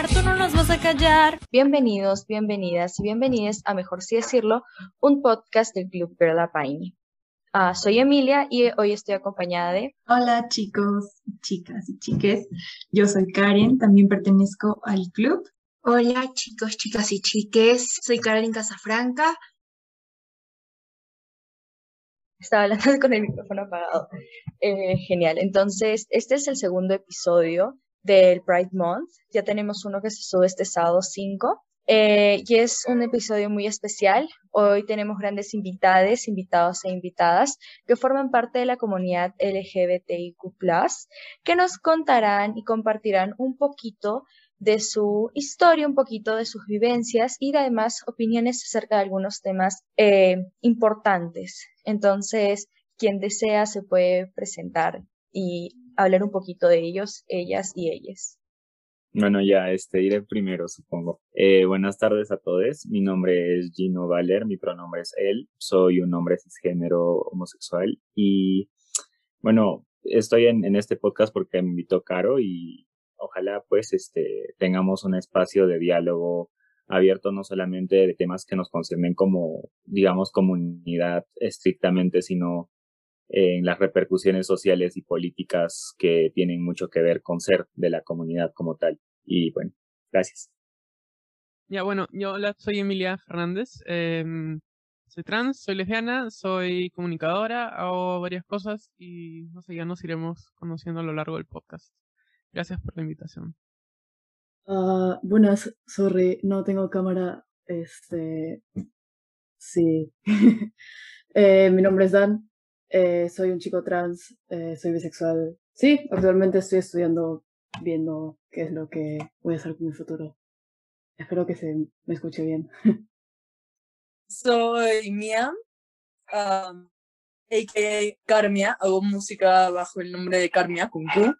hablar, tú no nos vas a callar. Bienvenidos, bienvenidas y bienvenidas a Mejor Si Decirlo, un podcast del Club Perla Paine. Ah, soy Emilia y hoy estoy acompañada de... Hola chicos, chicas y chiques. Yo soy Karen, también pertenezco al club. Hola chicos, chicas y chiques. Soy Karen Casafranca. Estaba hablando con el micrófono apagado. Eh, genial. Entonces, este es el segundo episodio del Pride Month. Ya tenemos uno que se sube este sábado 5. Eh, y es un episodio muy especial. Hoy tenemos grandes invitadas, invitados e invitadas que forman parte de la comunidad LGBTIQ, que nos contarán y compartirán un poquito de su historia, un poquito de sus vivencias y además opiniones acerca de algunos temas eh, importantes. Entonces, quien desea se puede presentar y hablar un poquito de ellos, ellas y ellas. Bueno, ya este iré primero, supongo. Eh, buenas tardes a todos. Mi nombre es Gino Valer, mi pronombre es él. Soy un hombre cisgénero homosexual y bueno, estoy en, en este podcast porque me invitó Caro y ojalá pues este tengamos un espacio de diálogo abierto no solamente de temas que nos conciernen como, digamos, comunidad estrictamente, sino en las repercusiones sociales y políticas que tienen mucho que ver con ser de la comunidad como tal. Y bueno, gracias. Ya, bueno, yo soy Emilia Fernández, eh, soy trans, soy lesbiana, soy comunicadora, hago varias cosas y no sé, ya nos iremos conociendo a lo largo del podcast. Gracias por la invitación. Uh, buenas, sorry, no tengo cámara. Este. Sí. eh, mi nombre es Dan. Eh, soy un chico trans. Eh, soy bisexual. Sí, actualmente estoy estudiando, viendo qué es lo que voy a hacer con mi futuro. Espero que se me escuche bien. soy Mia, um, a.k.a. Carmia. Hago música bajo el nombre de Carmia, con Q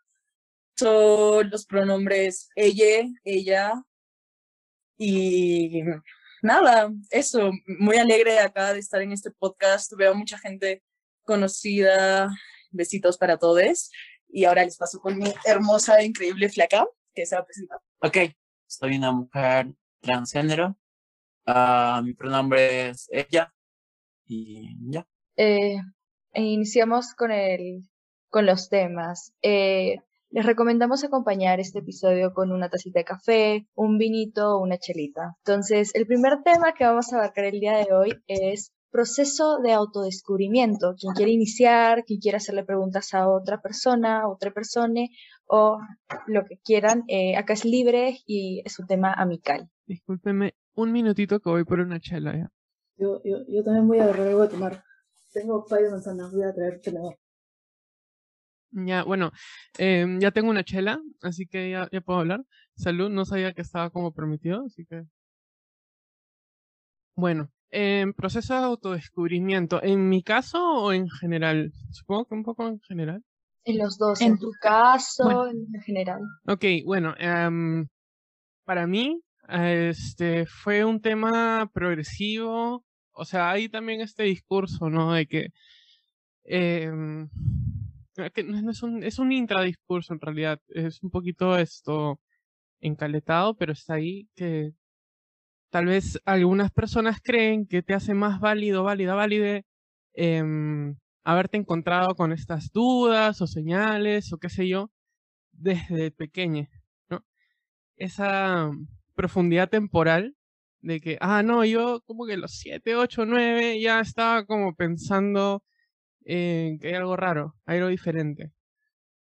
son los pronombres ella, ella y nada, eso, muy alegre acá de estar en este podcast, veo mucha gente conocida, besitos para todos y ahora les paso con mi hermosa, increíble flaca que se va a presentar. Ok, soy una mujer transgénero, uh, mi pronombre es ella y ya. Eh, iniciamos con, el, con los temas. Eh, les recomendamos acompañar este episodio con una tacita de café, un vinito o una chelita. Entonces, el primer tema que vamos a abarcar el día de hoy es proceso de autodescubrimiento. Quien quiere iniciar, quien quiere hacerle preguntas a otra persona, a otra persona o lo que quieran, eh, acá es libre y es un tema amical. Discúlpeme un minutito que voy por una chela ya. Yo, yo, yo también voy a agarrar algo de tomar. Tengo pay de manzana, voy a traer chela. Ya, bueno, eh, ya tengo una chela, así que ya, ya puedo hablar. Salud, no sabía que estaba como permitido, así que... Bueno, proceso de autodescubrimiento, ¿en mi caso o en general? Supongo que un poco en general. En los dos, en, tu caso, en general. Ok, bueno, eh, para mí este fue un tema progresivo, o sea, hay también este discurso, ¿no? De que eh, que no es un, es un intradiscurso en realidad, es un poquito esto encaletado, pero está ahí que tal vez algunas personas creen que te hace más válido, válida, válide eh, haberte encontrado con estas dudas o señales o qué sé yo desde pequeña. Esa profundidad temporal de que, ah, no, yo como que los 7, 8, 9 ya estaba como pensando que hay algo raro, hay algo diferente.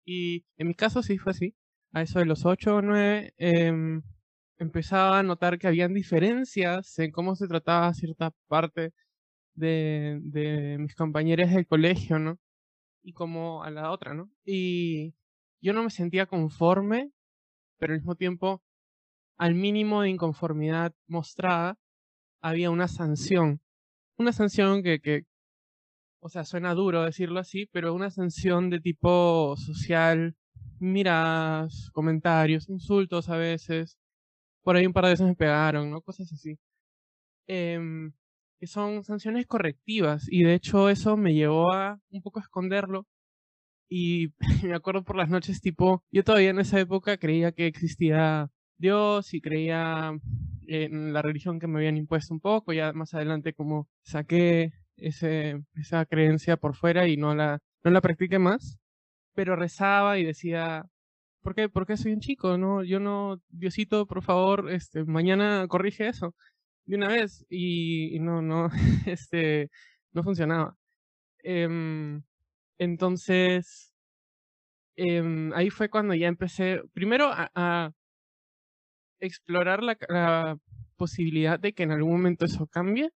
Y en mi caso sí fue así. A eso de los 8 o 9 eh, empezaba a notar que habían diferencias en cómo se trataba cierta parte de, de mis compañeros del colegio, ¿no? Y como a la otra, ¿no? Y yo no me sentía conforme, pero al mismo tiempo, al mínimo de inconformidad mostrada, había una sanción. Una sanción que, que, o sea, suena duro decirlo así, pero una sanción de tipo social, miradas, comentarios, insultos a veces. Por ahí un par de veces me pegaron, ¿no? Cosas así. Em, que son sanciones correctivas y de hecho eso me llevó a un poco a esconderlo y me acuerdo por las noches tipo, yo todavía en esa época creía que existía Dios y creía en la religión que me habían impuesto un poco, ya más adelante como saqué ese, esa creencia por fuera y no la, no la practiqué más, pero rezaba y decía, ¿por qué, ¿por qué soy un chico? No, yo no, Diosito, por favor, este, mañana corrige eso de una vez y, no, no, este, no funcionaba. Em, entonces, em, ahí fue cuando ya empecé, primero a, explorar la, la, posibilidad de que en algún momento eso cambie,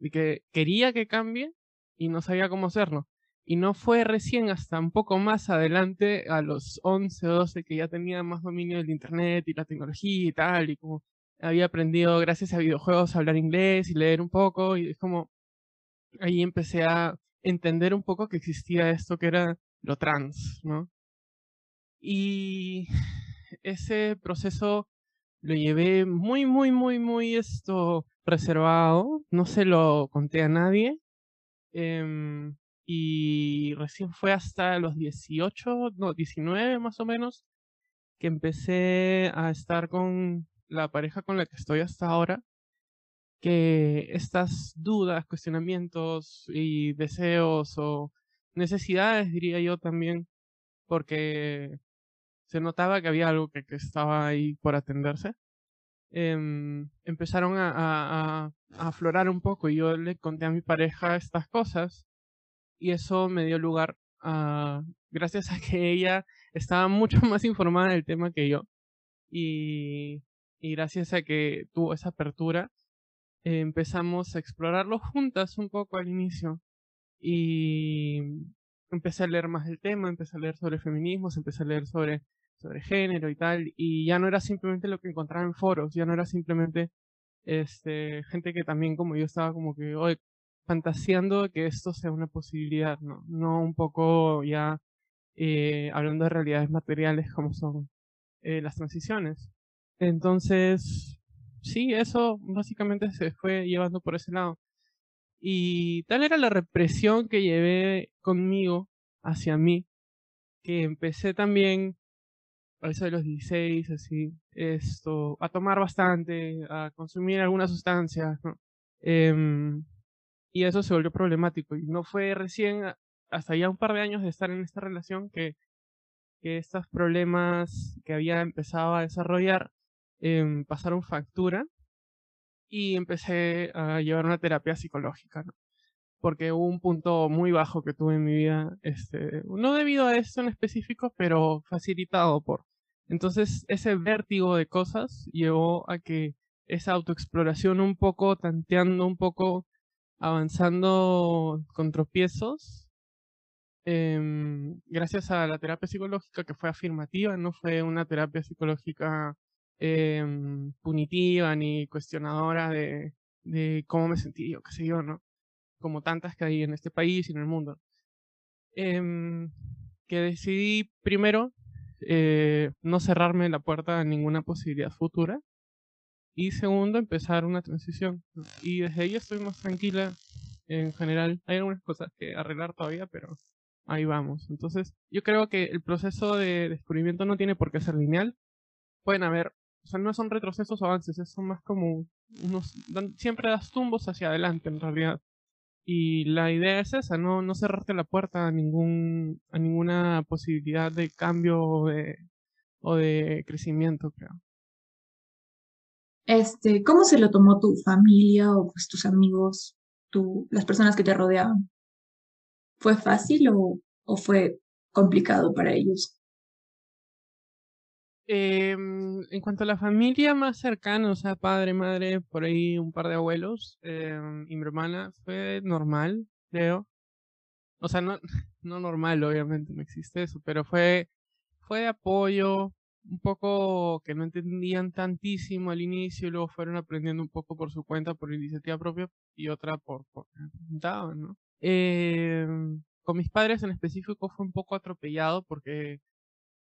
de que quería que cambie y no sabía cómo hacerlo. Y no fue recién hasta un poco más adelante, a los 11 o 12, que ya tenía más dominio del Internet y la tecnología y tal, y como había aprendido gracias a videojuegos a hablar inglés y leer un poco, y es como ahí empecé a entender un poco que existía esto que era lo trans, ¿no? Y ese proceso lo llevé muy, muy, muy, muy esto reservado, no se lo conté a nadie. Em, y recién fue hasta los 18, no, 19 más o menos, que empecé a estar con la pareja con la que estoy hasta ahora, que estas dudas, cuestionamientos y deseos o necesidades, diría yo también, porque se notaba que había algo que, estaba ahí por atenderse, em, empezaron a, a, aflorar un poco y yo le conté a mi pareja estas cosas y eso me dio lugar a, gracias a que ella estaba mucho más informada del tema que yo y, y gracias a que tuvo esa apertura, empezamos a explorarlo juntas un poco al inicio y empecé a leer más del tema, empecé a leer sobre feminismos, empecé a leer sobre, sobre género y tal, y ya no era simplemente lo que encontraba en foros, ya no era simplemente este, gente que también como yo estaba como que hoy fantaseando que esto sea una posibilidad, no, no un poco ya eh, hablando de realidades materiales como son eh, las transiciones. Entonces, sí, eso básicamente se fue llevando por ese lado. Y tal era la represión que llevé conmigo hacia mí, que empecé también a eso de los 16, así, esto, a tomar bastante, a consumir algunas sustancias, ¿no? Em, y eso se volvió problemático. Y no fue recién, hasta ya un par de años de estar en esta relación, que, que estos problemas que había empezado a desarrollar em, pasaron factura y empecé a llevar una terapia psicológica, ¿no? Porque hubo un punto muy bajo que tuve en mi vida, este, no debido a esto en específico, pero facilitado por. Entonces, ese vértigo de cosas llevó a que esa autoexploración un poco, tanteando un poco, avanzando con tropiezos, em, gracias a la terapia psicológica que fue afirmativa, no fue una terapia psicológica Em, punitiva ni cuestionadora de, de, cómo me sentí yo, qué sé yo, ¿no? Como tantas que hay en este país y en el mundo. Em, que decidí primero eh, no cerrarme la puerta a ninguna posibilidad futura y segundo empezar una transición. Y desde ahí estoy más tranquila en general. Hay algunas cosas que arreglar todavía, pero ahí vamos. Entonces, yo creo que el proceso de descubrimiento no tiene por qué ser lineal. Pueden haber o sea, no son retrocesos o avances, son más como unos, siempre das tumbos hacia adelante en realidad. Y la idea es esa, no, no cerrarte la puerta a ningún, a ninguna posibilidad de cambio o de, o de crecimiento, creo. Este, ¿cómo se lo tomó tu familia o pues tus amigos, tu, las personas que te rodeaban? ¿Fue fácil o, fue complicado para ellos? Eh, en cuanto a la familia más cercana, o sea, padre, madre, por ahí un par de abuelos eh, y mi hermana, fue normal, creo. O sea, no, no normal, obviamente, no existe eso, pero fue, fue de apoyo, un poco que no entendían tantísimo al inicio y luego fueron aprendiendo un poco por su cuenta, por iniciativa propia y otra por, ¿no? Eh, con mis padres en específico fue un poco atropellado porque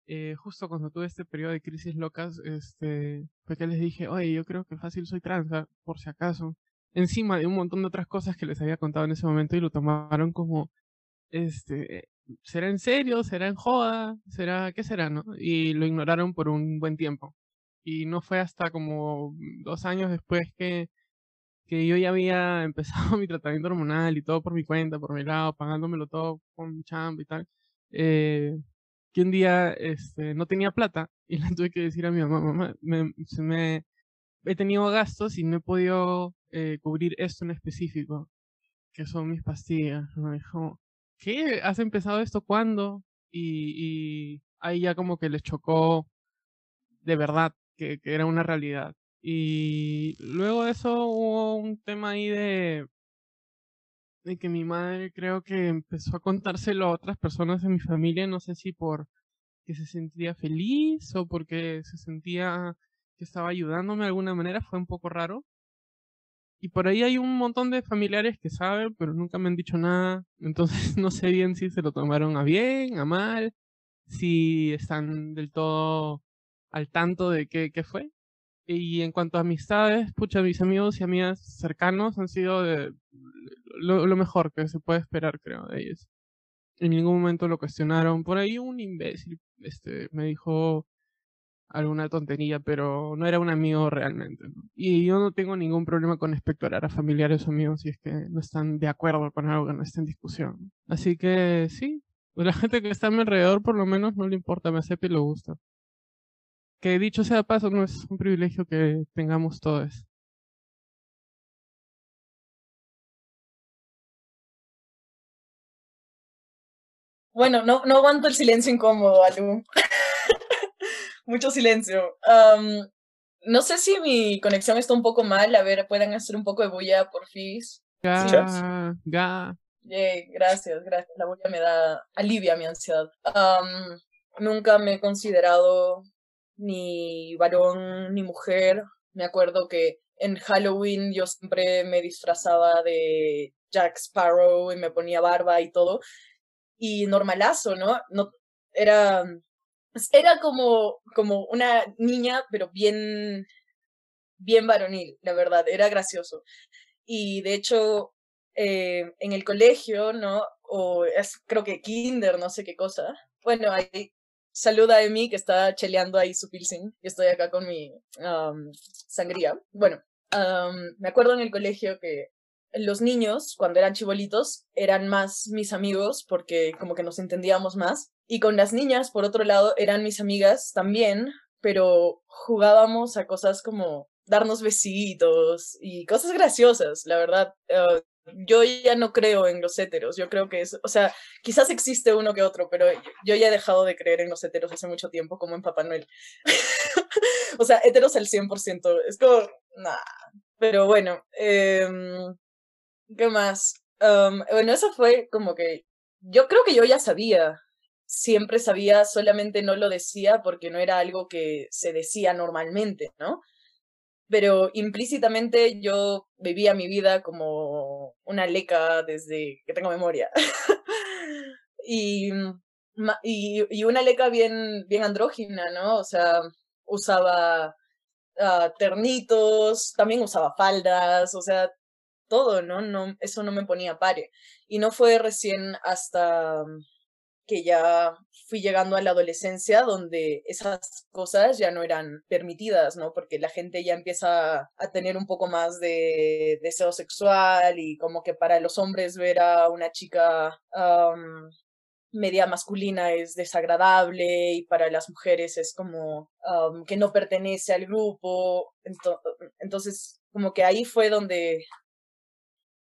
eh, justo cuando tuve este periodo de crisis locas, este, fue que les dije, oye, yo creo que fácil soy trans, por si acaso. Encima de un montón de otras cosas que les había contado en ese momento y lo tomaron como, este, ¿será en serio? ¿Será en joda? ¿Será, qué será, no? Y lo ignoraron por un buen tiempo. Y no fue hasta como dos años después que, que yo ya había empezado mi tratamiento hormonal y todo por mi cuenta, por mi lado, pagándomelo todo con mi chamba y tal. Eh, que un día este, no tenía plata y le tuve que decir a mi mamá, mamá, me, se me, he tenido gastos y no he podido eh, cubrir esto en específico, que son mis pastillas. Me dijo, ¿qué? ¿Has empezado esto cuándo? Y, y ahí ya como que les chocó de verdad que, era una realidad. Y luego de eso hubo un tema ahí de, de que mi madre creo que empezó a contárselo a otras personas de mi familia, no sé si por que se sentía feliz o porque se sentía que estaba ayudándome de alguna manera, fue un poco raro. Y por ahí hay un montón de familiares que saben, pero nunca me han dicho nada. Entonces no sé bien si se lo tomaron a bien, a mal, si están del todo al tanto de qué, qué fue. Y en cuanto a amistades, pucha, mis amigos y amigas cercanos han sido de lo, lo mejor que se puede esperar, creo, de ellos. En ningún momento lo cuestionaron. Por ahí un imbécil este, me dijo alguna tontería, pero no era un amigo realmente. Y yo no tengo ningún problema con espectorar a familiares o amigos si es que no están de acuerdo con algo que no está en discusión. Así que sí, pues la gente que está a mi alrededor por lo menos no le importa, me acepta y le gusta. Que dicho sea paso, no es un privilegio que tengamos todos. Bueno, no, no aguanto el silencio incómodo, Alu. Mucho silencio. No sé si mi conexión está un poco mal. A ver, pueden hacer un poco de bulla, por fin. Ga, ga. Yay, gracias, gracias. La bulla me da, alivia mi ansiedad. Nunca me he considerado ni varón ni mujer. Me acuerdo que en Halloween yo siempre me disfrazaba de Jack Sparrow y me ponía barba y todo. Y normalazo, ¿no? no era, era como, como una niña, pero bien, bien varonil, la verdad, era gracioso. Y de hecho, eh, en el colegio, ¿no? O es, creo que kinder, no sé qué cosa. Bueno, ahí saluda a Emi que está cheleando ahí su piercing. Yo estoy acá con mi sangría. Bueno, me acuerdo en el colegio que los niños, cuando eran chibolitos, eran más mis amigos porque como que nos entendíamos más. Y con las niñas, por otro lado, eran mis amigas también, pero jugábamos a cosas como darnos besitos y cosas graciosas, la verdad. Uh, yo ya no creo en los héteros, yo creo que es, o sea, quizás existe uno que otro, pero yo ya he dejado de creer en los héteros hace mucho tiempo, como en Papá Noel. o sea, héteros al 100%, es como, nah. Pero bueno, eh, ¿qué más? Bueno, eso fue como que, yo creo que yo ya sabía, siempre sabía, solamente no lo decía porque no era algo que se decía normalmente, ¿no? pero implícitamente yo vivía mi vida como una leca desde que tengo memoria. y, y, y, una leca bien, bien andrógina, ¿no? O sea, usaba uh, ternitos, también usaba faldas, o sea, todo, ¿no? no eso no me ponía pare. Y no fue recién hasta que ya fui llegando a la adolescencia donde esas cosas ya no eran permitidas, ¿no? Porque la gente ya empieza a tener un poco más de deseo sexual y como que para los hombres ver a una chica media masculina es desagradable y para las mujeres es como que no pertenece al grupo. Entonces, como que ahí fue donde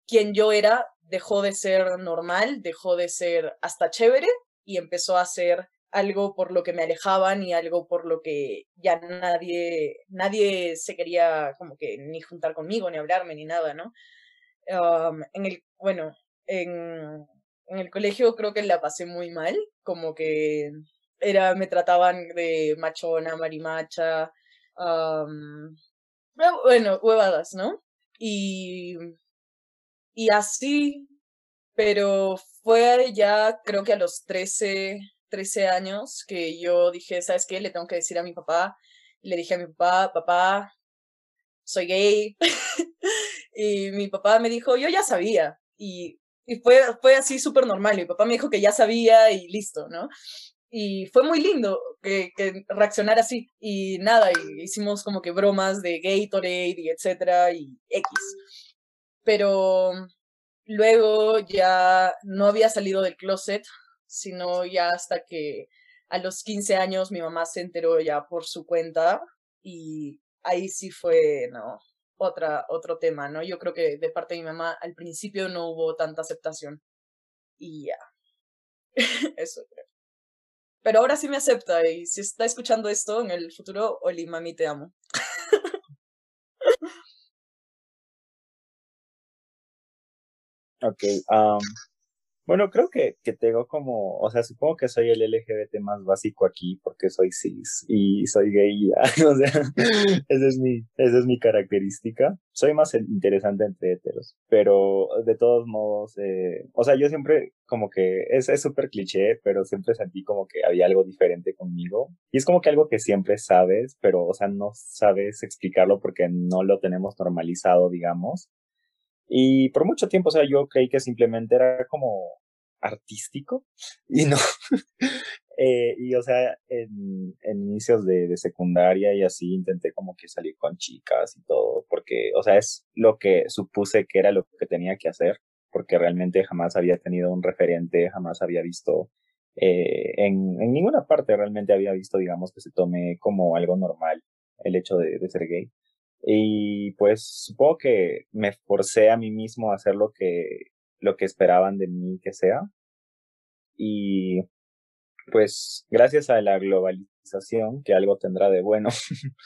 quien yo era dejó de ser normal, dejó de ser hasta chévere y empezó a ser algo por lo que me alejaban y algo por lo que ya nadie, nadie se quería como que ni juntar conmigo, ni hablarme, ni nada, ¿no? En el, bueno, en, en el colegio creo que la pasé muy mal, como que era, me trataban de machona, marimacha, um, bueno, huevadas, ¿no? Y, y así, pero fue ya creo que a los 13, 13 años que yo dije, ¿sabes qué? Le tengo que decir a mi papá. Le dije a mi papá, papá, soy gay. y mi papá me dijo, yo ya sabía. Y, y fue, fue así súper normal. Mi papá me dijo que ya sabía y listo, ¿no? y fue muy lindo que, que reaccionara así. Y nada, y hicimos como que bromas de Gatorade y etcétera y X. Pero luego ya no había salido del closet, sino ya hasta que a los 15 años mi mamá se enteró ya por su cuenta y ahí sí fue, no, otra, otro tema, ¿no? Yo creo que de parte de mi mamá al principio no hubo tanta aceptación y ya, eso creo. Pero ahora sí me acepta y si está escuchando esto en el futuro, Oli, mami, te amo. Ok, um, bueno, creo que, que tengo como, o sea, supongo que soy el LGBT más básico aquí porque soy cis y soy gay, ya, o sea, esa es mi, esa es mi característica. Soy más interesante entre heteros, pero de todos modos, eh, o sea, yo siempre como que, es súper cliché, pero siempre sentí como que había algo diferente conmigo. Y es como que algo que siempre sabes, pero, o sea, no sabes explicarlo porque no lo tenemos normalizado, digamos. Y por mucho tiempo, o sea, yo creí que simplemente era como artístico y no. eh, y o sea, en, inicios de, de, secundaria y así intenté como que salir con chicas y todo, porque, o sea, es lo que supuse que era lo que tenía que hacer, porque realmente jamás había tenido un referente, jamás había visto, eh, en, en ninguna parte realmente había visto, digamos, que se tome como algo normal el hecho de, de ser gay. Y pues supongo que me forcé a mí mismo a hacer lo que, lo que esperaban de mí que sea. Y pues gracias a la globalización, que algo tendrá de bueno,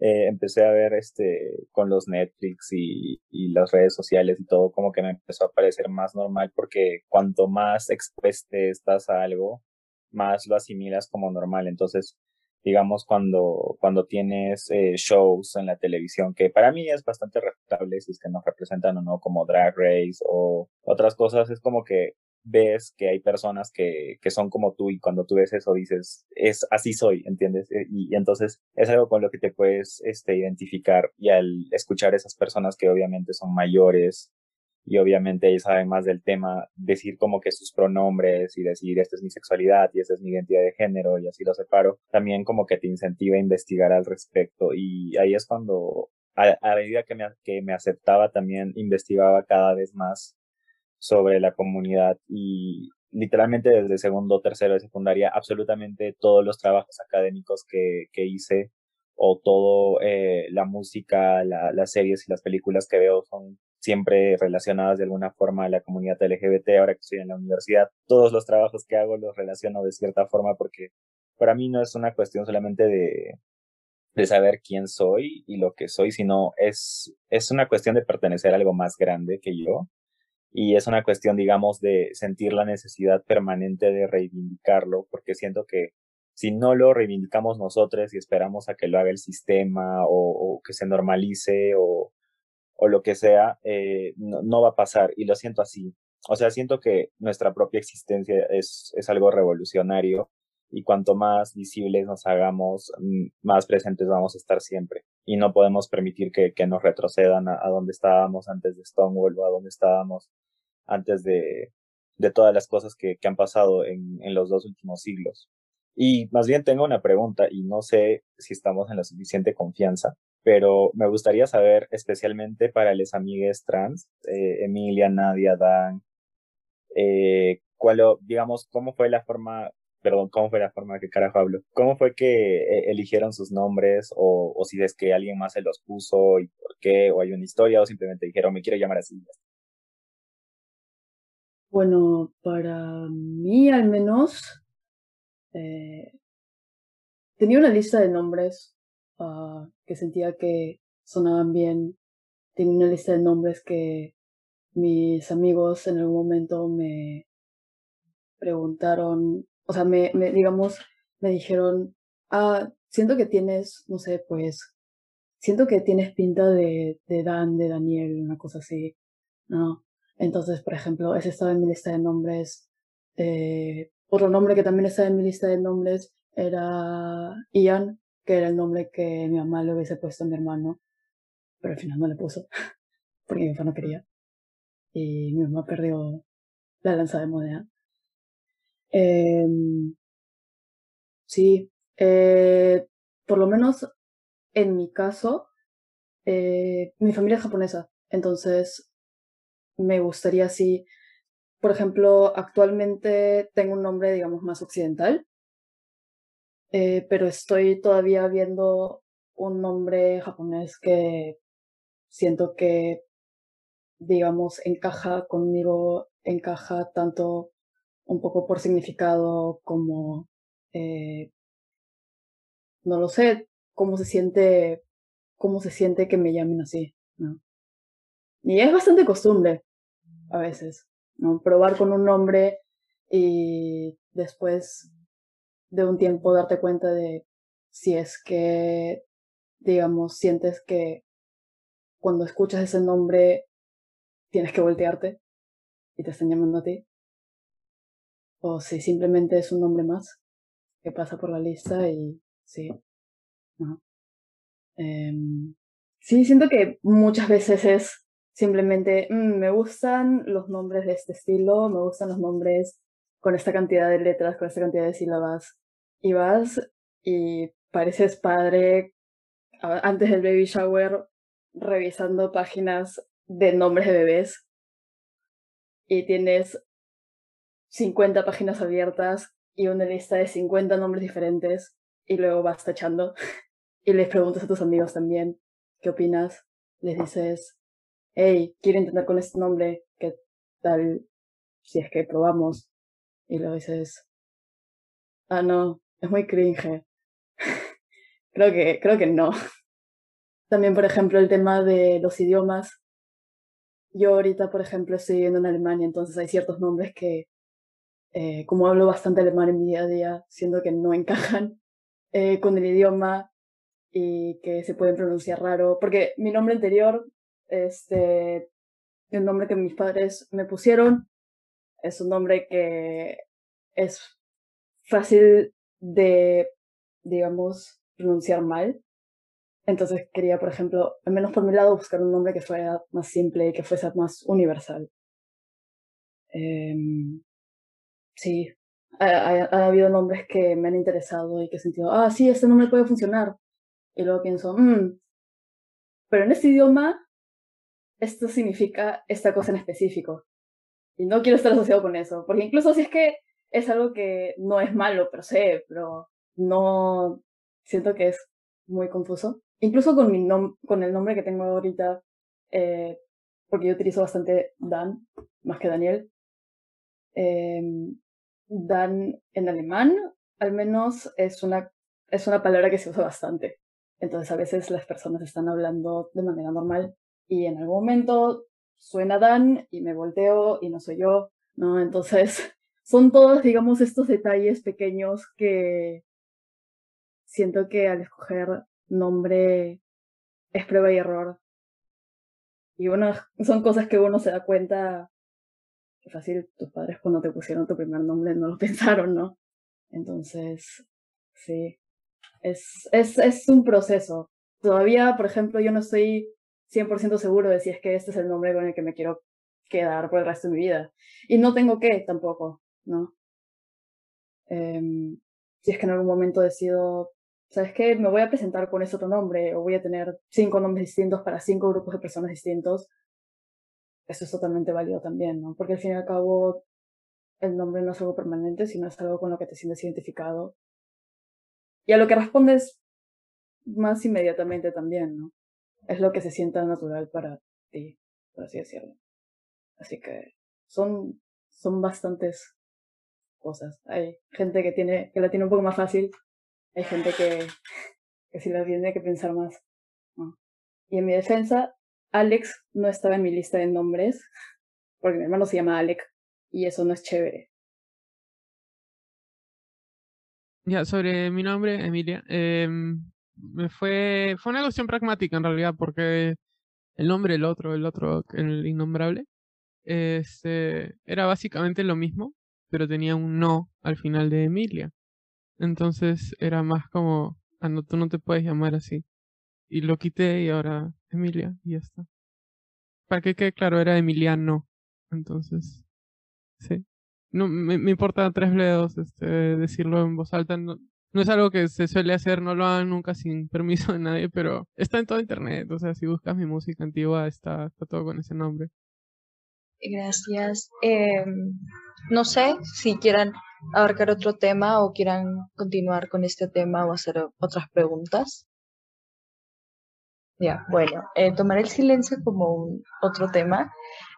eh, empecé a ver este con los Netflix y, y las redes sociales y todo como que me empezó a parecer más normal porque cuanto más expuesto estás a algo, más lo asimilas como normal. Entonces, digamos, cuando, cuando tienes eh, shows en la televisión, que para mí es bastante respetable si es que nos representan o no, como Drag Race o otras cosas, es como que ves que hay personas que, que son como tú y cuando tú ves eso dices, es así soy, ¿entiendes? Eh, y, y, entonces es algo con lo que te puedes este, identificar y al escuchar esas personas que obviamente son mayores y obviamente ellos saben más del tema, decir como que sus pronombres y decir esta es mi sexualidad y esta es mi identidad de género y así lo separo, también como que te incentiva a investigar al respecto. Y ahí es cuando a, medida que me, que me aceptaba también investigaba cada vez más sobre la comunidad y literalmente desde segundo, tercero de secundaria, absolutamente todos los trabajos académicos que, que hice o todo eh, la música, la, las series y las películas que veo son siempre relacionadas de alguna forma a la comunidad LGBT, ahora que estoy en la universidad, todos los trabajos que hago los relaciono de cierta forma porque para mí no es una cuestión solamente de, de saber quién soy y lo que soy, sino es, es una cuestión de pertenecer a algo más grande que yo. Y es una cuestión, digamos, de sentir la necesidad permanente de reivindicarlo, porque siento que si no lo reivindicamos nosotros y esperamos a que lo haga el sistema o, o que se normalice o, o lo que sea, eh, no, no, va a pasar y lo siento así. O sea, siento que nuestra propia existencia es, es algo revolucionario y cuanto más visibles nos hagamos, mm, más presentes vamos a estar siempre. Y no podemos permitir que, que nos retrocedan a, a, donde estábamos antes de Stonewall o a donde estábamos antes de, de todas las cosas que, que han pasado en, en los dos últimos siglos. Y más bien tengo una pregunta y no sé si estamos en la suficiente confianza, pero me gustaría saber especialmente para las amigues trans, eh, Emilia, Nadia, Dan, eh, cuál, digamos, cómo fue la forma, perdón, cómo fue la forma que carajo hablo, cómo fue que eh, eligieron sus nombres o, o si es que alguien más se los puso y por qué, o hay una historia o simplemente dijeron me quiero llamar así. Bueno, para mí al menos, eh, tenía una lista de nombres uh, que sentía que sonaban bien. Tenía una lista de nombres que mis amigos en algún momento me preguntaron, o sea, me, me digamos, me dijeron, ah, siento que tienes, no sé, pues, siento que tienes pinta de, de Dan, de Daniel, una cosa así, ¿no? Entonces, por ejemplo, ese estaba en mi lista de nombres. Eh, otro nombre que también estaba en mi lista de nombres era Ian, que era el nombre que mi mamá le hubiese puesto a mi hermano, pero al final no le puso, porque mi papá no quería. Y mi mamá perdió la lanza de moneda. Eh, sí. Eh, por lo menos en mi caso, eh, mi familia es japonesa, entonces me gustaría si, por ejemplo, actualmente tengo un nombre, digamos, más occidental, eh, pero estoy todavía viendo un nombre japonés que siento que, digamos, encaja conmigo, encaja tanto un poco por significado como, eh, no lo sé, cómo se siente, cómo se siente que me llamen así, ¿no? Y es bastante costumbre a veces, ¿no? Probar con un nombre y después de un tiempo darte cuenta de si es que, digamos, sientes que cuando escuchas ese nombre tienes que voltearte y te están llamando a ti. O si simplemente es un nombre más que pasa por la lista y sí. Em, sí, siento que muchas veces es simplemente, mm, me gustan los nombres de este estilo, me gustan los nombres con esta cantidad de letras, con esta cantidad de sílabas. Y vas y pareces padre antes del baby shower revisando páginas de nombres de bebés y tienes 50 páginas abiertas y una lista de 50 nombres diferentes y luego vas tachando y les preguntas a tus amigos también qué opinas. Les dices, hey, quiero intentar con este nombre, ¿qué tal si es que probamos? Y luego dices, ah, no, es muy cringe. creo que, creo que no. También, por ejemplo, el tema de los idiomas. Yo ahorita, por ejemplo, estoy viviendo en Alemania, entonces hay ciertos nombres que, eh, como hablo bastante alemán en mi día a día, siento que no encajan eh, con el idioma y que se pueden pronunciar raro. Porque mi nombre anterior, este, el nombre que mis padres me pusieron, es un nombre que es fácil de, digamos, pronunciar mal. Entonces quería, por ejemplo, al menos por mi lado, buscar un nombre que fuera más simple y que fuese más universal. Em, sí, ha, habido nombres que me han interesado y que he sentido, ah, sí, este nombre puede funcionar. Y luego pienso, mmm, pero en este idioma esto significa esta cosa en específico. Y no quiero estar asociado con eso, porque incluso si es que es algo que no es malo, pero sé, pero no siento que es muy confuso. Incluso con, mi con el nombre que tengo ahorita, eh, porque yo utilizo bastante Dan, más que Daniel. Em, Dan en alemán, al menos es una, es una palabra que se usa bastante. Entonces a veces las personas están hablando de manera normal y en algún momento suena Dan y me volteo y no soy yo, ¿no? Entonces son todos, digamos, estos detalles pequeños que siento que al escoger nombre es prueba y error. Y bueno, son cosas que uno se da cuenta que fácil tus padres cuando te pusieron tu primer nombre no lo pensaron, ¿no? Entonces, sí, es, es, es un proceso. Todavía, por ejemplo, yo no estoy 100% seguro de si es que este es el nombre con el que me quiero quedar por el resto de mi vida. Y no tengo que tampoco, ¿no? Em, si es que en algún momento decido ¿sabes qué? Me voy a presentar con ese otro nombre o voy a tener cinco nombres distintos para cinco grupos de personas distintos. Eso es totalmente válido también, ¿no? Porque al fin y al cabo el nombre no es algo permanente, sino es algo con lo que te sientes identificado. Y a lo que respondes más inmediatamente también, ¿no? Es lo que se sienta natural para ti, por así decirlo. Así que son, son bastantes cosas. Hay gente que tiene, que la tiene un poco más fácil hay gente que, que sí la tiene que pensar más. Y en mi defensa, Alex no estaba en mi lista de nombres, porque mi hermano se llama Alex, y eso no es chévere. Ya, sobre mi nombre, Emilia, eh, me fue, fue una cuestión pragmática en realidad, porque el nombre, el otro, el otro, el innombrable, este, era básicamente lo mismo, pero tenía un no al final de Emilia. Entonces era más como, ah, no, tú no te puedes llamar así. Y lo quité y ahora Emilia y ya está. Para que quede claro, era Emiliano. Entonces, sí. No, me, me importa tres bledos este, decirlo en voz alta. No es algo que se suele hacer, no lo hagan nunca sin permiso de nadie, pero está en todo internet. O sea, si buscas mi música antigua, está, está todo con ese nombre. Gracias. Em, no sé si quieran abarcar otro tema o quieran continuar con este tema o hacer otras preguntas. Ya, bueno, eh, tomar el silencio como un, otro tema.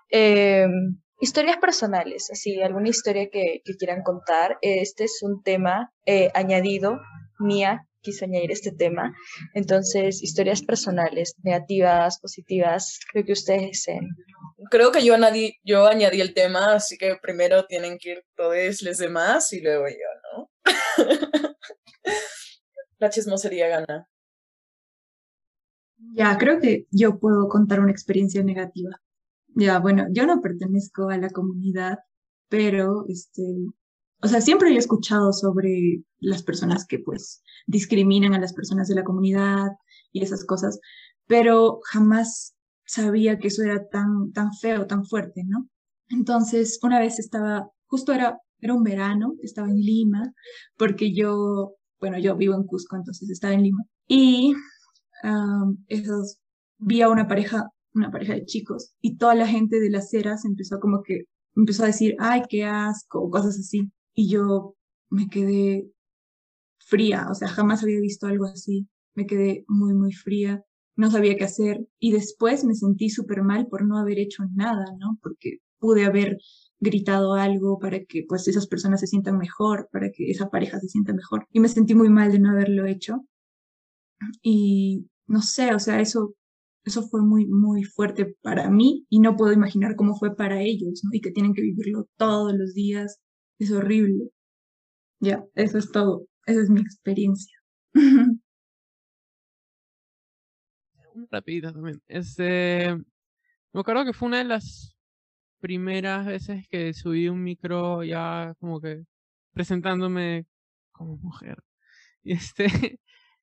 Em, historias personales, así, alguna historia que, quieran contar. Este es un tema eh, añadido, mía, quise añadir este tema. Entonces, historias personales, negativas, positivas, creo que ustedes deseen. Creo que yo añadí, yo añadí el tema, así que primero tienen que ir todos los demás y luego yo, ¿no? La chismosería gana. Ya, creo que yo puedo contar una experiencia negativa. Ya, bueno, yo no pertenezco a la comunidad, pero este, o sea, siempre he escuchado sobre las personas que pues discriminan a las personas de la comunidad y esas cosas, pero jamás sabía que eso era tan, tan feo, tan fuerte, ¿no? Entonces, una vez estaba, justo era, era un verano, estaba en Lima, porque yo, bueno, yo vivo en Cusco, entonces estaba en Lima, y esos, vi a una pareja, una pareja de chicos, y toda la gente de las ceras empezó como que, empezó a decir, ay, qué asco, o cosas así, y yo me quedé fría, o sea, jamás había visto algo así, me quedé muy, muy fría, no sabía qué hacer y después me sentí súper mal por no haber hecho nada, ¿no? Porque pude haber gritado algo para que pues esas personas se sientan mejor, para que esa pareja se sienta mejor y me sentí muy mal de no haberlo hecho y no sé, o sea, eso eso fue muy, muy fuerte para mí y no puedo imaginar cómo fue para ellos, ¿no? Y que tienen que vivirlo todos los días. Es horrible. Ya, eso es todo. Esa es mi experiencia. Rapidito también. Este, me acuerdo que fue una de las primeras veces que subí un micro ya como que presentándome como mujer. Y este,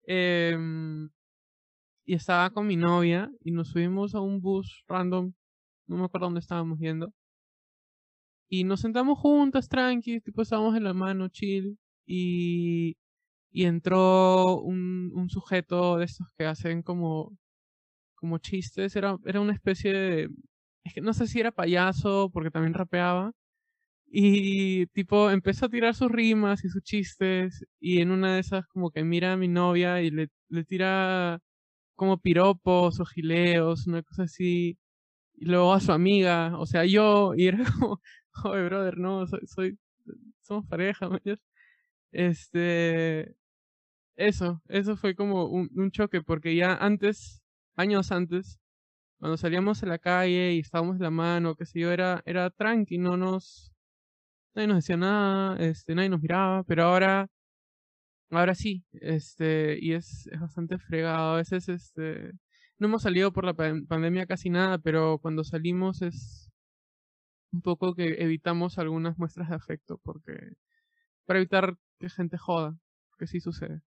em, y estaba con mi novia y nos subimos a un bus random, no me acuerdo dónde estábamos yendo. Y nos sentamos juntas, tranqui, tipo estábamos en la mano, chill. Y, y entró un, un sujeto de estos que hacen como, como chistes. Era, era una especie de. Es que no sé si era payaso, porque también rapeaba. Y tipo, empezó a tirar sus rimas y sus chistes. Y en una de esas, como que mira a mi novia y le, le tira como piropos o gileos, una cosa así. Y luego a su amiga, o sea, yo, y era como, joder, brother, no, soy, soy somos pareja, Este, eso, eso fue como un, un, choque, porque ya antes, años antes, cuando salíamos a la calle y estábamos de la mano, qué sé yo, era, era tranqui, no nos, nadie nos decía nada, este, nadie nos miraba, pero ahora Ahora sí, este, y es, es bastante fregado. A veces, este, no hemos salido por la pandemia casi nada, pero cuando salimos es un poco que evitamos algunas muestras de afecto, porque, para evitar que gente joda, porque sí sucede.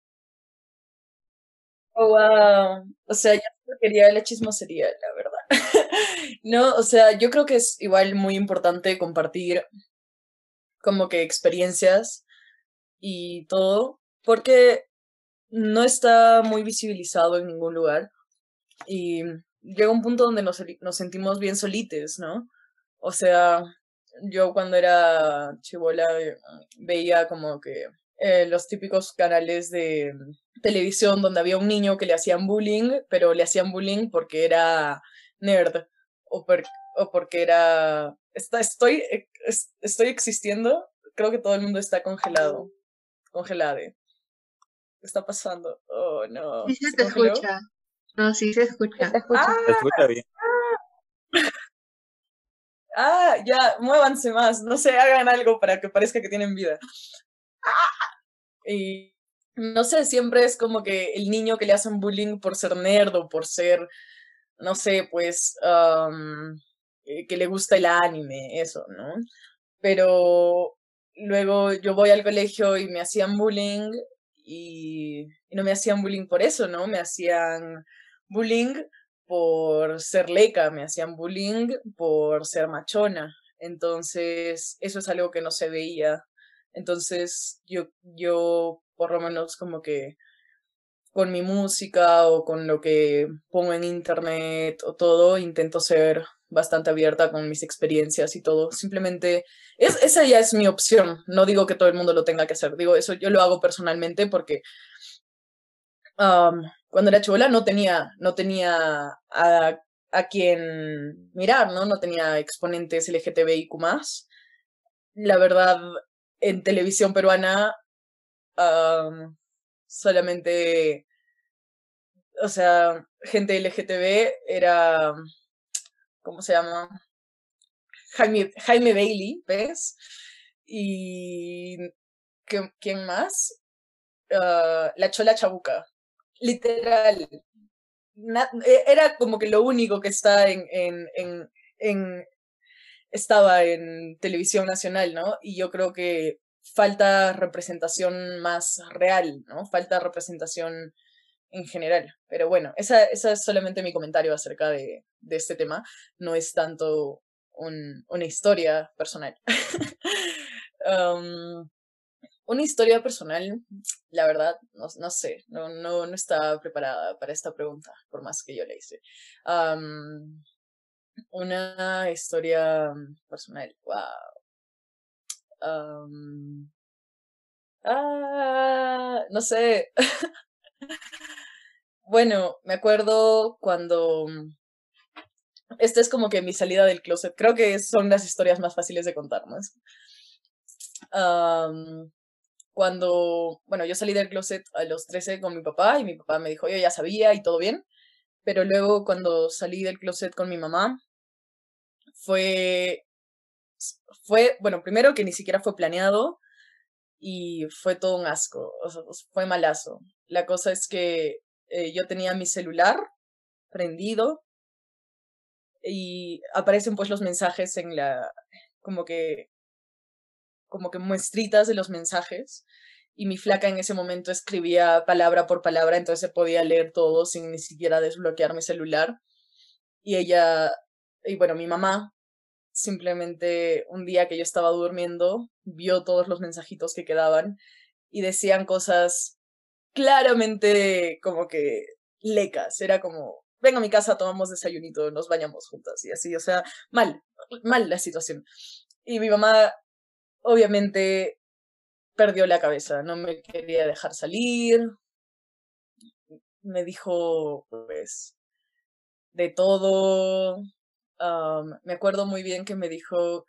Oh, wow. O sea, yo quería la chismosería, la verdad. no, o sea, yo creo que es igual muy importante compartir como que experiencias y todo, porque no está muy visibilizado en ningún lugar y llega un punto donde nos, nos sentimos bien solites, ¿no? O sea, yo cuando era chivola eh, veía como que eh, los típicos canales de televisión donde había un niño que le hacían bullying, pero le hacían bullying porque era nerd o, o porque era... Está, estoy, eh, estoy existiendo, creo que todo el mundo está congelado, congelado está pasando? Oh, no. Sí se, te escucha. No, sí se escucha. Se escucha, se escucha bien. Ah, ya, muévanse más. No sé, hagan algo para que parezca que tienen vida. Y no sé, siempre es como que el niño que le hacen bullying por ser nerd o por ser, no sé, pues, eh, que le gusta el anime, eso, ¿no? Pero luego yo voy al colegio y me hacían bullying y, no me hacían bullying por eso, ¿no? Me hacían bullying por ser leca, me hacían bullying por ser machona. Entonces, eso es algo que no se veía. Entonces, yo, yo por lo menos como que con mi música o con lo que pongo en internet o todo, intento ser bastante abierta con mis experiencias y todo. Simplemente, es, esa ya es mi opción. No digo que todo el mundo lo tenga que hacer. Digo, eso yo lo hago personalmente porque cuando era chivola no tenía, no tenía a, a quien mirar, ¿no? No tenía exponentes LGTBIQ más. La verdad, en televisión peruana solamente, o sea, gente LGTB era, ¿cómo se llama? Jaime, Jaime Bailey, ¿ves? Y ¿quién más? Ah, la Chola Chabuca. Literal. E, era como que lo único que está en, en, en, en, estaba en televisión nacional, ¿no? Y yo creo que falta representación más real, ¿no? Falta representación en general. Pero bueno, esa, esa es solamente mi comentario acerca de, de este tema. No es tanto un, una historia personal. um, una historia personal, la verdad, no, no sé, no, no, no, estaba preparada para esta pregunta, por más que yo la hice. Una historia personal, wow. Um, ah, no sé. bueno, me acuerdo cuando... Esta es como que mi salida del closet. Creo que son las historias más fáciles de contar, ¿no? Cuando, bueno, yo salí del closet a los 13 con mi papá y mi papá me dijo, yo ya sabía y todo bien, pero luego cuando salí del closet con mi mamá, fue fue, bueno, primero que ni siquiera fue planeado y fue todo un asco, pues, fue malazo. La cosa es que eh, yo tenía mi celular prendido y aparecen pues los mensajes en la, como que, como que muestritas de los mensajes y mi flaca en ese momento escribía palabra por palabra, entonces se podía leer todo sin ni siquiera desbloquear mi celular. Y ella, y bueno, mi mamá simplemente un día que yo estaba durmiendo, vio todos los mensajitos que quedaban y decían cosas claramente como que lecas. Era como, venga a mi casa, tomamos desayunito, nos bañamos juntas y así, o sea, mal, mal la situación. Y mi mamá, obviamente, perdió la cabeza, no me quería dejar salir. Me dijo, pues, de todo, me acuerdo muy bien que me dijo,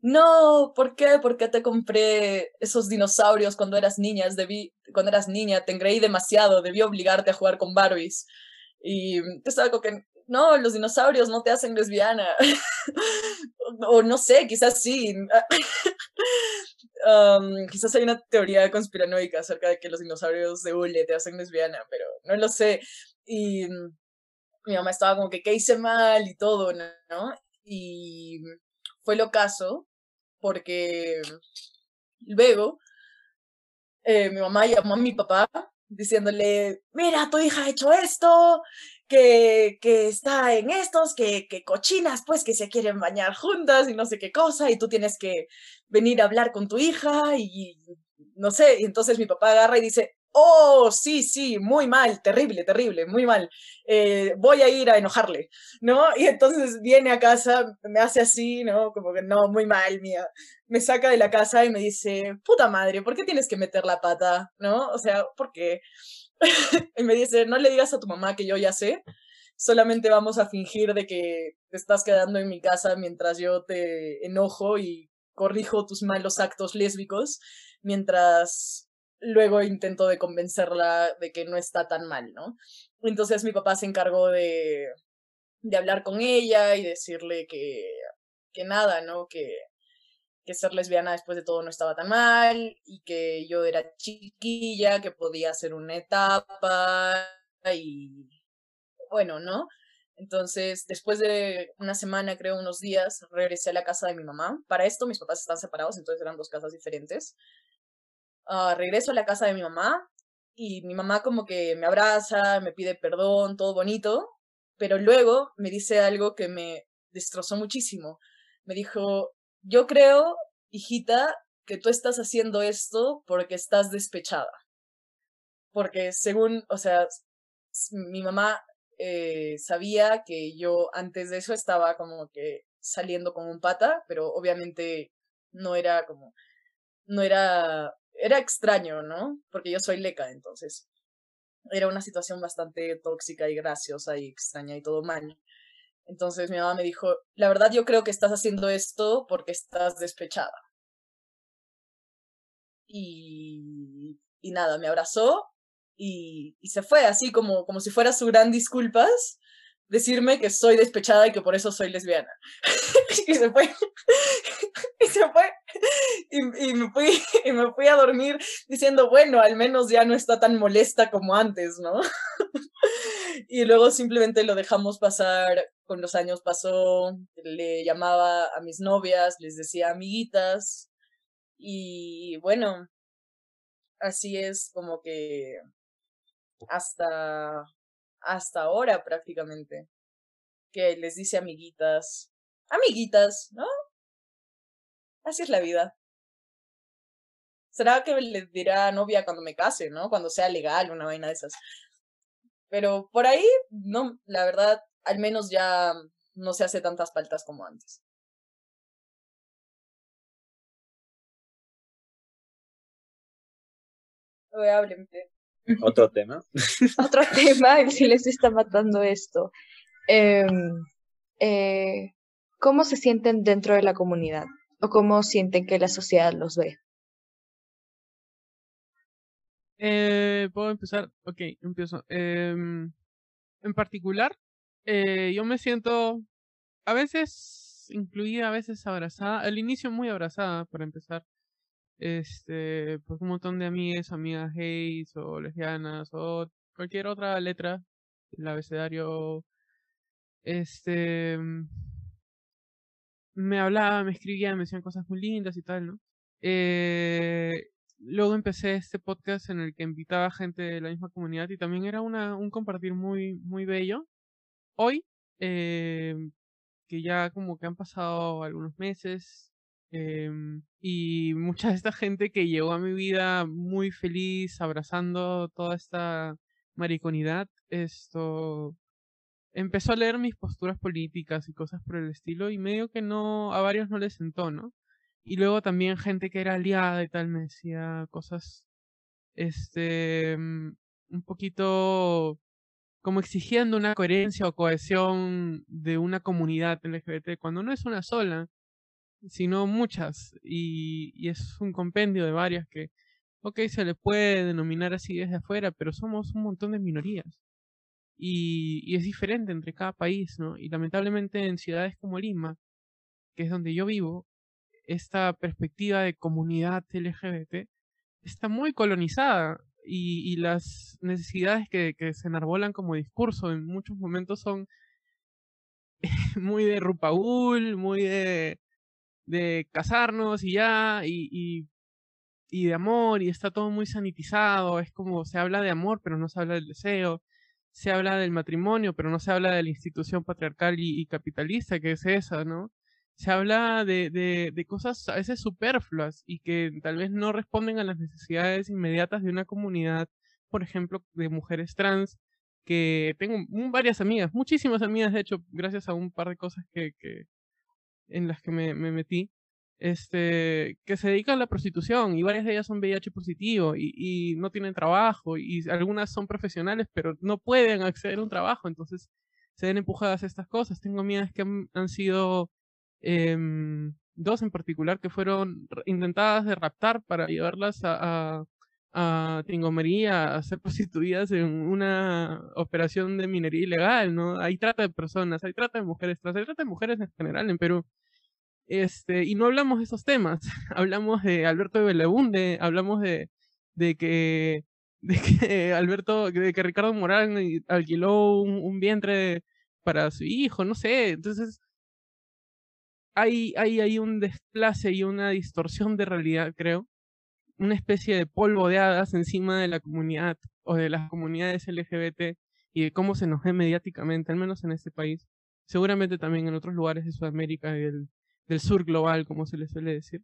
no, ¿por qué? ¿Por qué te compré esos dinosaurios cuando eras niña? Debí, cuando eras niña, te engreí demasiado, debí obligarte a jugar con Barbies. Y te estaba como que, no, los dinosaurios no te hacen lesbiana. o, no sé, quizás sí. quizás hay una teoría conspiranoica acerca de que los dinosaurios de hule te hacen lesbiana, pero no lo sé. Y mi mamá estaba como que, ¿qué hice mal? y todo, ¿no? Y fue lo caso, porque luego eh, mi mamá llamó a mi papá diciéndole, mira, tu hija ha hecho esto, que, que está en estos, que, que cochinas, pues, que se quieren bañar juntas y no sé qué cosa, y tú tienes que venir a hablar con tu hija y no sé, y entonces mi papá agarra y dice, oh, sí, sí, muy mal, terrible, terrible, muy mal, eh, voy a ir a enojarle, ¿no? Y entonces viene a casa, me hace así, ¿no? Como que no, muy mal, mía. Me saca de la casa y me dice, puta madre, ¿por qué tienes que meter la pata? ¿No? O sea, ¿por qué? y me dice, no le digas a tu mamá que yo ya sé, solamente vamos a fingir de que te estás quedando en mi casa mientras yo te enojo y corrijo tus malos actos lésbicos, mientras luego intento de convencerla de que no está tan mal, ¿no? Entonces mi papá se encargó de, de hablar con ella y decirle que, que nada, ¿no? Que, que ser lesbiana después de todo no estaba tan mal y que yo era chiquilla, que podía ser una etapa y bueno, ¿no? Entonces, después de una semana, creo, unos días, regresé a la casa de mi mamá. Para esto, mis papás están separados, entonces eran dos casas diferentes. Ah, regreso a la casa de mi mamá y mi mamá como que me abraza, me pide perdón, todo bonito, pero luego me dice algo que me destrozó muchísimo. Me dijo, yo creo, hijita, que tú estás haciendo esto porque estás despechada. porque según, o sea, mi mamá eh, sabía que yo antes de eso estaba como que saliendo con un pata, pero obviamente no era como, no era, era extraño, ¿no? Porque yo soy leca, entonces era una situación bastante tóxica y graciosa y extraña y todo mal. Entonces mi mamá me dijo, la verdad yo creo que estás haciendo esto porque estás despechada. Y, y nada, me abrazó y, y se fue así como, como si fuera su gran disculpas, decirme que soy despechada y que por eso soy lesbiana. y se fue. Y, me fui, y me fui a dormir diciendo, bueno, al menos ya no está tan molesta como antes, ¿no? y luego simplemente lo dejamos pasar, con los años pasó, le llamaba a mis novias, les decía amiguitas, y bueno, así es como que hasta, hasta ahora prácticamente, que les dice amiguitas, amiguitas, ¿no? Así es la vida. Será que les dirá novia cuando me case, ¿no? Cuando sea legal, una vaina de esas. Pero por ahí, no, la verdad, al menos ya no se hace tantas faltas como antes. Oye, háblenme. Otro tema. Otro tema, el silencio está matando esto. Em, eh, ¿cómo se sienten dentro de la comunidad? ¿O cómo sienten que la sociedad los ve? Eh, ¿Puedo empezar? Ok, empiezo. Em, en particular, eh, yo me siento a veces incluida, a veces abrazada. Al inicio muy abrazada, para empezar. Este, pues un montón de amigas, amigas gays o lesbianas o cualquier otra letra del abecedario. Este, mm, me hablaba, me escribía, me decían cosas muy lindas y tal, ¿no? Eh, luego empecé este podcast en el que invitaba gente de la misma comunidad y también era una, un compartir muy, muy bello. Hoy, eh, que ya como que han pasado algunos meses em, y mucha de esta gente que llegó a mi vida muy feliz, abrazando toda esta mariconidad, esto empezó a leer mis posturas políticas y cosas por el estilo y medio que no, a varios no les sentó, ¿no? Y luego también gente que era aliada y tal me decía cosas, este, mm, un poquito como exigiendo una coherencia o cohesión de una comunidad LGBT cuando no es una sola, sino muchas. Y, y es un compendio de varias que, ok, se le puede denominar así desde afuera, pero somos un montón de minorías. Y, y es diferente entre cada país, ¿no? Y lamentablemente en ciudades como Lima, que es donde yo vivo, esta perspectiva de comunidad LGBT está muy colonizada y, y las necesidades que, que se enarbolan como discurso en muchos momentos son muy de Rupaul, muy de, de casarnos y ya, y, y, de amor, y está todo muy sanitizado, es como se habla de amor, pero no se habla del deseo, se habla del matrimonio, pero no se habla de la institución patriarcal y, y capitalista que es esa, ¿no? Se habla de, de, de cosas a veces superfluas y que tal vez no responden a las necesidades inmediatas de una comunidad, por ejemplo, de mujeres trans, que tengo varias amigas, muchísimas amigas, de hecho, gracias a un par de cosas que, que en las que me, me metí, este, que se dedican a la prostitución y varias de ellas son VIH positivo y, y no tienen trabajo y algunas son profesionales pero no pueden acceder a un trabajo, entonces se ven empujadas estas cosas. Tengo amigas que han sido em, dos en particular que fueron intentadas de raptar para llevarlas a, a, a Tingomería a ser prostituidas en una operación de minería ilegal, ¿no? Hay trata de personas, hay trata de mujeres trans, hay trata de mujeres en general en Perú. Este, y no hablamos de esos temas, hablamos de Alberto de Belaunde, hablamos de, de que de que Alberto, de que Ricardo Morán alquiló un vientre para su hijo, no sé, entonces hay, hay, hay un desplace y una distorsión de realidad, creo, una especie de polvo de hadas encima de la comunidad o de las comunidades LGBT y de cómo se nos ve mediáticamente, al menos en este país, seguramente también en otros lugares de Sudamérica y del, del sur global, como se le suele decir,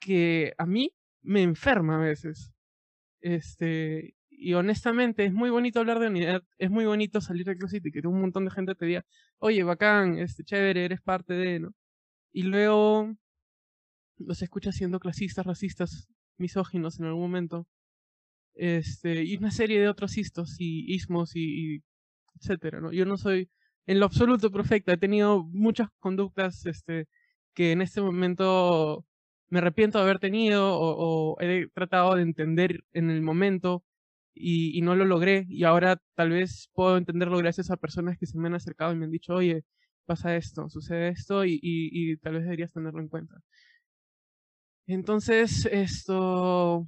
que a mí me enferma a veces. Este, y honestamente es muy bonito hablar de unidad, es muy bonito salir de Closet y que un montón de gente te diga, oye, bacán, este, chévere, eres parte de, ¿no? Y luego los escuchas siendo clasistas, racistas, misóginos en algún momento. Este, y una serie de otros istos y ismos y, y etcétera, ¿no? Yo no soy en lo absoluto perfecta, he tenido muchas conductas este, que en este momento me arrepiento de haber tenido o, he tratado de entender en el momento y, no lo logré y ahora tal vez puedo entenderlo gracias a personas que se me han acercado y me han dicho, oye, pasa esto, sucede esto y, y tal vez deberías tenerlo en cuenta. Entonces, esto,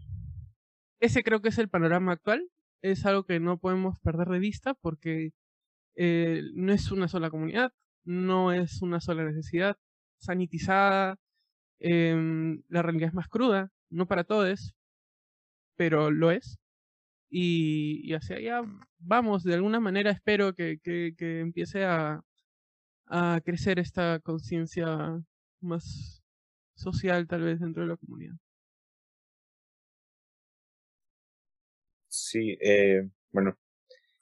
ese creo que es el panorama actual, es algo que no podemos perder de vista porque eh, no es una sola comunidad, no es una sola necesidad sanitizada, em, la realidad es más cruda, no para todos, pero lo es. Y, hacia allá vamos, de alguna manera espero que, que, empiece a, a crecer esta conciencia más social tal vez dentro de la comunidad. Sí, eh, bueno,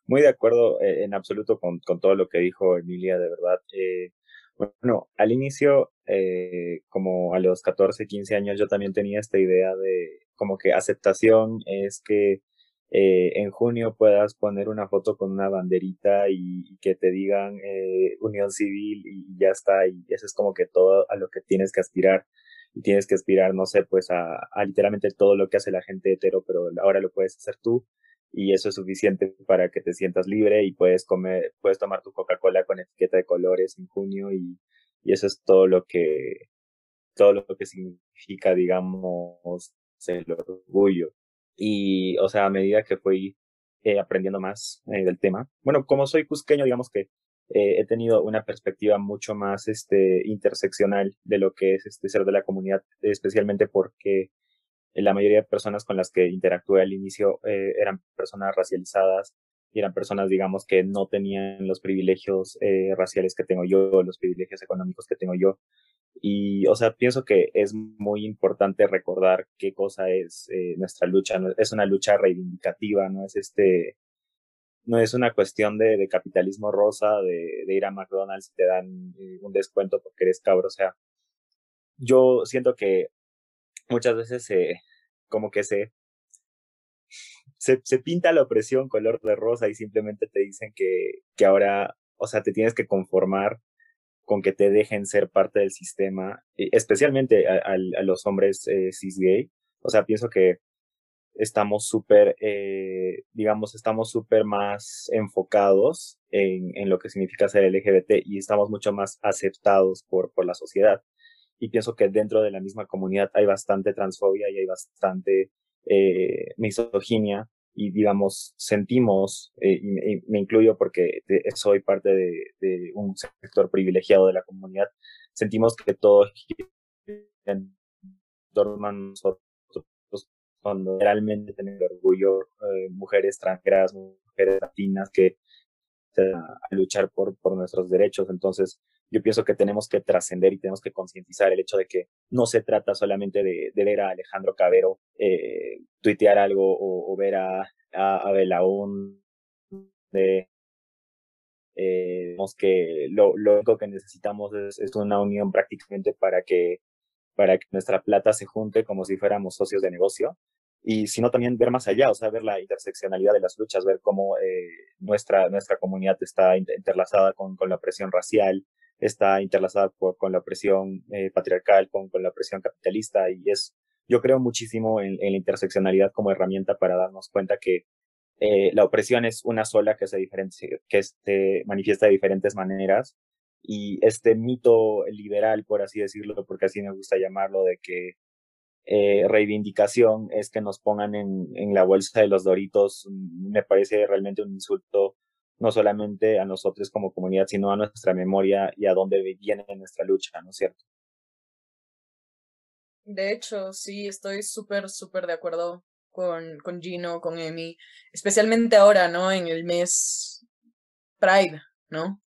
muy de acuerdo eh, en absoluto con, con, todo lo que dijo Emilia, de verdad. Eh, bueno, al inicio, eh, como a los 14, 15 años, yo también tenía esta idea de como que aceptación es que eh, en junio puedas poner una foto con una banderita y, que te digan eh, unión civil y ya está, y eso es como que todo a lo que tienes que aspirar. Y tienes que aspirar, no sé, pues a, a literalmente todo lo que hace la gente hetero, pero ahora lo puedes hacer tú y eso es suficiente para que te sientas libre y puedes comer, puedes tomar tu Coca-Cola con etiqueta de colores en junio y, y eso es todo lo que, todo lo que significa, digamos, el orgullo. Y, o sea, a medida que fui eh, aprendiendo más eh, del tema, bueno, como soy cusqueño, digamos que eh, he tenido una perspectiva mucho más este, interseccional de lo que es este ser de la comunidad, especialmente porque la mayoría de personas con las que interactué al inicio eran personas racializadas y eran personas, digamos, que no tenían los privilegios raciales que tengo yo, los privilegios económicos que tengo yo. Y, o sea, pienso que es muy importante recordar qué cosa es eh, nuestra lucha. Es una lucha reivindicativa, no es este, no es una cuestión de, de capitalismo rosa, de, ir a McDonald's y te dan eh, un descuento porque eres cabro. O sea, yo siento que muchas veces se, como que se, se, se pinta la opresión color de rosa y simplemente te dicen que, que ahora, o sea, te tienes que conformar con que te dejen ser parte del sistema, especialmente a, los hombres eh, cis gay. O sea, pienso que estamos súper, eh, digamos, estamos súper más enfocados en, en, lo que significa ser LGBT y estamos mucho más aceptados por, por la sociedad. Y pienso que dentro de la misma comunidad hay bastante transfobia y hay bastante eh, misoginia y digamos sentimos, eh, y, me incluyo porque soy parte de, un sector privilegiado de la comunidad, sentimos que todo en torno a nosotros cuando realmente tenemos orgullo, eh, mujeres extranjeras, mujeres latinas que a luchar por, por nuestros derechos. Entonces, yo pienso que tenemos que trascender y tenemos que concientizar el hecho de que no se trata solamente de, ver a Alejandro Cabero eh, tuitear algo o, ver a, a, a Belaún eh, que lo, lo, único que necesitamos es, es, una unión prácticamente para que para que nuestra plata se junte como si fuéramos socios de negocio y sino también ver más allá, o sea, ver la interseccionalidad de las luchas, ver cómo eh, nuestra, nuestra comunidad está interlazada con, con la presión racial, está interlazada con la opresión eh, patriarcal, con, con, la opresión capitalista y es, yo creo muchísimo en, la interseccionalidad como herramienta para darnos cuenta que eh, la opresión es una sola que se, que se manifiesta de diferentes maneras y este mito liberal, por así decirlo, porque así me gusta llamarlo, de que eh, reivindicación es que nos pongan en, en la bolsa de los doritos, me parece realmente un insulto no solamente a nosotros como comunidad, sino a nuestra memoria y a dónde viene nuestra lucha, ¿no es cierto? De hecho, sí, estoy súper, súper de acuerdo con, con Gino, con Emi, especialmente ahora, ¿no? En el mes Pride, ¿no?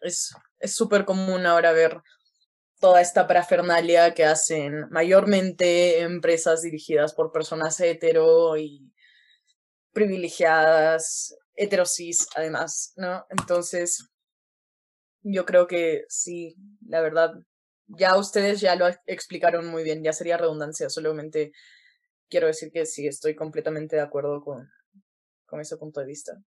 Es súper común ahora ver toda esta parafernalia que hacen mayormente empresas dirigidas por personas hetero y privilegiadas, heterosis además, ¿no? Entonces, yo creo que sí, la verdad, ya ustedes ya lo explicaron muy bien, ya sería redundancia, solamente quiero decir que sí, estoy completamente de acuerdo con, con ese punto de vista.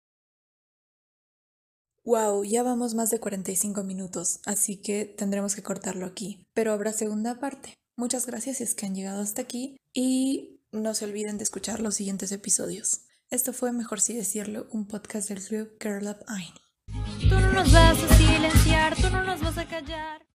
Wow, ya vamos más de 45 minutos, así que tendremos que cortarlo aquí. Pero habrá segunda parte. Muchas gracias si es que han llegado hasta aquí y no se olviden de escuchar los siguientes episodios. Esto fue, mejor si decirlo, un podcast del club Girl Up Aini. Tú no nos vas a silenciar, tú no nos vas a callar.